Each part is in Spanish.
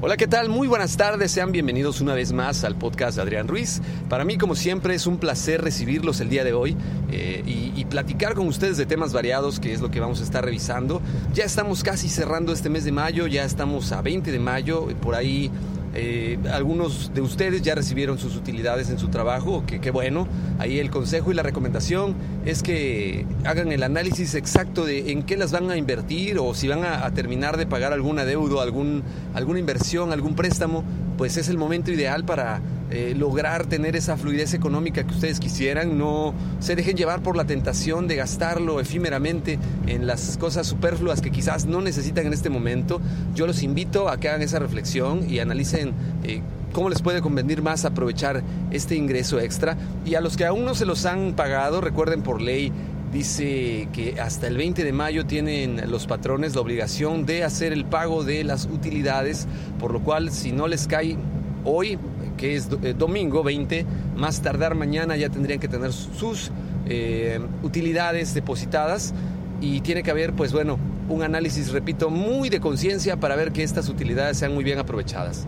Hola, ¿qué tal? Muy buenas tardes, sean bienvenidos una vez más al podcast de Adrián Ruiz. Para mí, como siempre, es un placer recibirlos el día de hoy eh, y, y, platicar con ustedes de temas variados, que es lo que vamos a estar revisando. Ya estamos casi cerrando este mes de mayo, ya estamos a 20 de mayo, por ahí eh, algunos de ustedes ya recibieron sus utilidades en su trabajo, que qué bueno. Ahí el consejo y la recomendación es que hagan el análisis exacto de en qué las van a invertir o si van a, a terminar de pagar alguna deuda, algún, alguna inversión, algún préstamo, pues es el momento ideal para eh, lograr tener esa fluidez económica que ustedes quisieran, no se dejen llevar por la tentación de gastarlo efímeramente en las cosas superfluas que quizás no necesitan en este momento. Yo los invito a que hagan esa reflexión y analicen eh, cómo les puede convenir más aprovechar este ingreso extra. Y a los que aún no se los han pagado, recuerden por ley dice que hasta el 20 de mayo tienen los patrones la obligación de hacer el pago de las utilidades, por lo cual si no les cae hoy, que es eh, domingo 20, más tardar mañana ya tendrían que tener sus eh, utilidades depositadas y tiene que haber, pues bueno, un análisis, repito, muy de conciencia para ver que estas utilidades sean muy bien aprovechadas.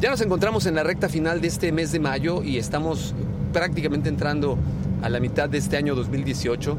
Ya nos encontramos en la recta final de este mes de mayo y estamos prácticamente entrando a la mitad de este año 2018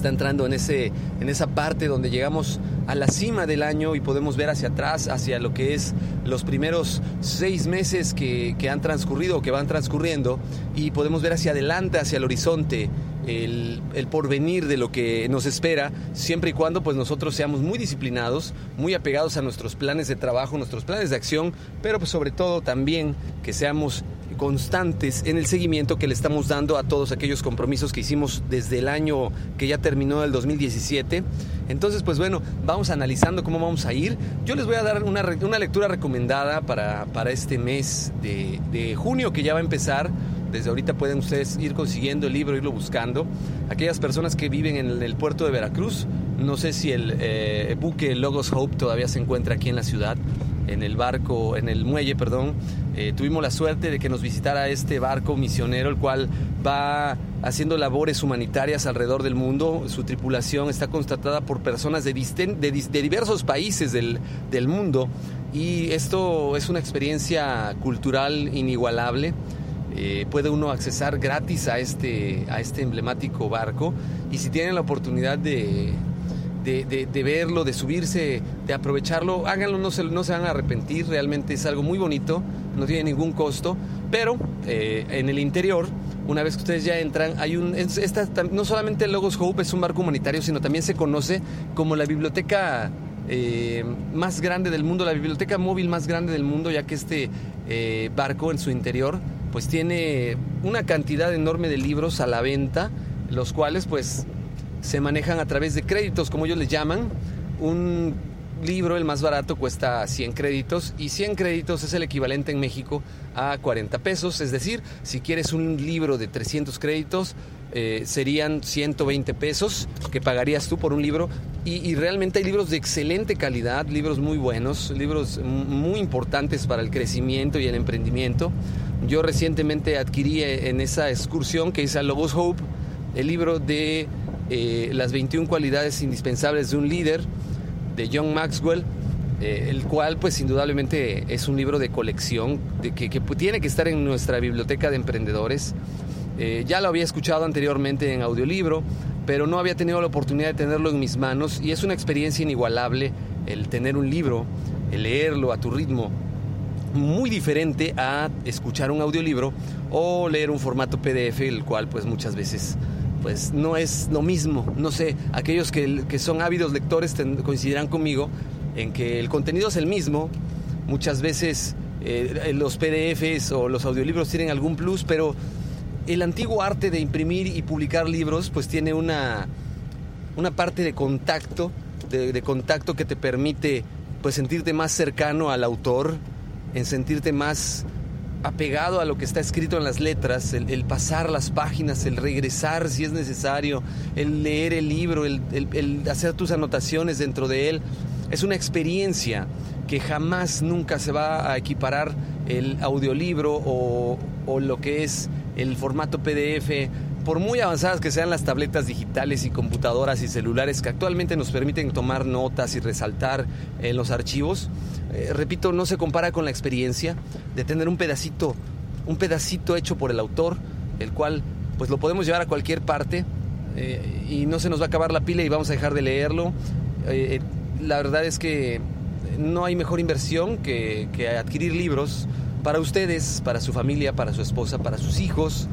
está entrando en, ese, en esa parte donde llegamos a la cima del año y podemos ver hacia atrás, hacia lo que es los primeros seis meses que, que han transcurrido o que van transcurriendo y podemos ver hacia adelante, hacia el horizonte. El, porvenir de lo que nos espera, siempre y cuando pues nosotros seamos muy disciplinados, muy apegados a nuestros planes de trabajo, nuestros planes de acción, pero pues sobre todo también que seamos constantes en el seguimiento que le estamos dando a todos aquellos compromisos que hicimos desde el año que ya terminó el 2017. Entonces, pues bueno, vamos analizando cómo vamos a ir. Yo les voy a dar una, una lectura recomendada para, para este mes de junio que ya va a empezar. Desde ahorita pueden ustedes ir consiguiendo el libro, irlo buscando. Aquellas personas que viven en el puerto de Veracruz, no sé si el eh, buque Logos Hope todavía se encuentra aquí en la ciudad en el barco, en el muelle, perdón, eh, tuvimos la suerte de que nos visitara este barco misionero, el cual va haciendo labores humanitarias alrededor del mundo. Su tripulación está constatada por personas de, diversos países del mundo y esto es una experiencia cultural inigualable. Eh, puede uno accesar gratis a este, a este emblemático barco. Y si tienen la oportunidad de, de, verlo, de subirse, de aprovecharlo, háganlo, no se, no se van a arrepentir, realmente es algo muy bonito, no tiene ningún costo, pero eh, en el interior, una vez que ustedes ya entran, hay un, esta, no solamente Logos Hope es un barco humanitario, sino también se conoce como la biblioteca eh, más grande del mundo, la biblioteca móvil más grande del mundo, ya que este eh, barco en su interior pues tiene una cantidad enorme de libros a la venta, los cuales pues se manejan a través de créditos, como ellos les llaman. Un libro, el más barato, cuesta 100 créditos y 100 créditos es el equivalente en México a 40 pesos. Es decir, si quieres un libro de 300 créditos, eh, serían 120 pesos que pagarías tú por un libro. Y, realmente hay libros de excelente calidad, libros muy buenos, libros muy importantes para el crecimiento y el emprendimiento. Yo recientemente adquirí en esa excursión que hice a Lobos Hope el libro de eh, Las 21 cualidades indispensables de un líder de John Maxwell, eh, el cual pues indudablemente es un libro de colección de que, que tiene que estar en nuestra biblioteca de emprendedores. Eh, ya lo había escuchado anteriormente en audiolibro, pero no había tenido la oportunidad de tenerlo en mis manos y es una experiencia inigualable el tener un libro el leerlo a tu ritmo, muy diferente a escuchar un audiolibro o leer un formato PDF, el cual pues muchas veces pues no es lo mismo. No sé, aquellos que, que son ávidos lectores coincidirán conmigo en que el contenido es el mismo. Muchas veces eh, los PDFs o los audiolibros tienen algún plus, pero el antiguo arte de imprimir y publicar libros pues tiene una, una parte de contacto, de, contacto que te permite pues sentirte más cercano al autor, en sentirte más apegado a lo que está escrito en las letras, el, pasar las páginas, el regresar si es necesario, el leer el libro, el, hacer tus anotaciones dentro de él. Es una experiencia que jamás, nunca se va a equiparar el audiolibro o, o lo que es el formato PDF por muy avanzadas que sean las tabletas digitales y computadoras y celulares que actualmente nos permiten tomar notas y resaltar en los archivos, eh, repito, no se compara con la experiencia de tener un pedacito, un pedacito hecho por el autor, el cual pues lo podemos llevar a cualquier parte eh, y no se nos va a acabar la pila y vamos a dejar de leerlo. Eh, la verdad es que no hay mejor inversión que, que adquirir libros para ustedes, para su familia, para su esposa, para sus hijos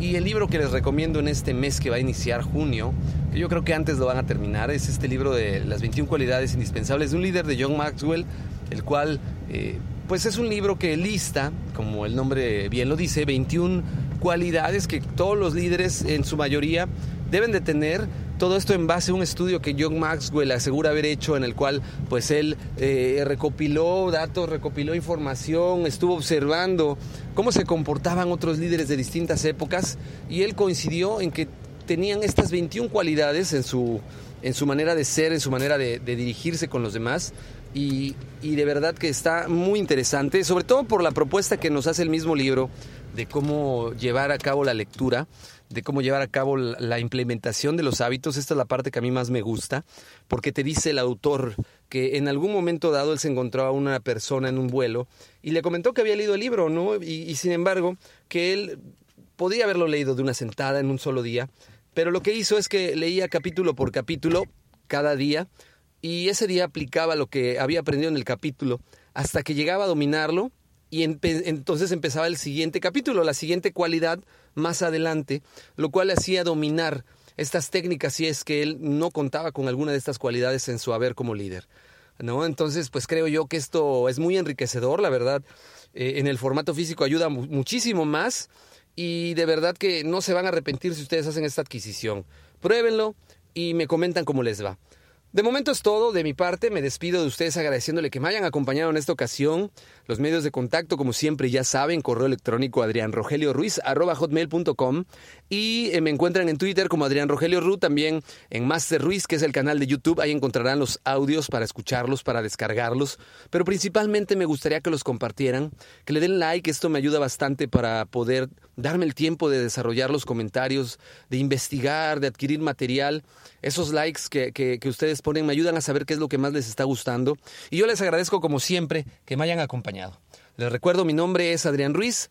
y el libro que les recomiendo en este mes que va a iniciar junio, que yo creo que antes lo van a terminar, es este libro de las 21 cualidades indispensables de un líder de John Maxwell, el cual eh, pues es un libro que lista, como el nombre bien lo dice, 21 cualidades que todos los líderes en su mayoría deben de tener todo esto en base a un estudio que John Maxwell asegura haber hecho en el cual pues él eh, recopiló datos, recopiló información, estuvo observando cómo se comportaban otros líderes de distintas épocas y él coincidió en que tenían estas 21 cualidades en su, en su manera de ser, en su manera de, dirigirse con los demás y, y de verdad que está muy interesante, sobre todo por la propuesta que nos hace el mismo libro de cómo llevar a cabo la lectura de cómo llevar a cabo la implementación de los hábitos. Esta es la parte que a mí más me gusta, porque te dice el autor que en algún momento dado él se encontró a una persona en un vuelo y le comentó que había leído el libro, ¿no? Y, y sin embargo, que él podía haberlo leído de una sentada en un solo día, pero lo que hizo es que leía capítulo por capítulo cada día y ese día aplicaba lo que había aprendido en el capítulo hasta que llegaba a dominarlo y entonces empezaba el siguiente capítulo, la siguiente cualidad más adelante, lo cual le hacía dominar estas técnicas si es que él no contaba con alguna de estas cualidades en su haber como líder. ¿no? Entonces, pues creo yo que esto es muy enriquecedor, la verdad. Eh, en el formato físico ayuda muchísimo más y de verdad que no se van a arrepentir si ustedes hacen esta adquisición. Pruébenlo y me comentan cómo les va. De momento es todo de mi parte. Me despido de ustedes agradeciéndole que me hayan acompañado en esta ocasión. Los medios de contacto, como siempre, ya saben, correo electrónico hotmail.com y eh, me encuentran en Twitter como Adrián Rogelio Ru, también en Master Ruiz, que es el canal de YouTube. Ahí encontrarán los audios para escucharlos, para descargarlos. Pero principalmente me gustaría que los compartieran, que le den like. Esto me ayuda bastante para poder darme el tiempo de desarrollar los comentarios, de investigar, de adquirir material. Esos likes que, que ustedes ponen me ayudan a saber qué es lo que más les está gustando. Y yo les agradezco como siempre que me hayan acompañado. Les recuerdo, mi nombre es Adrián Ruiz,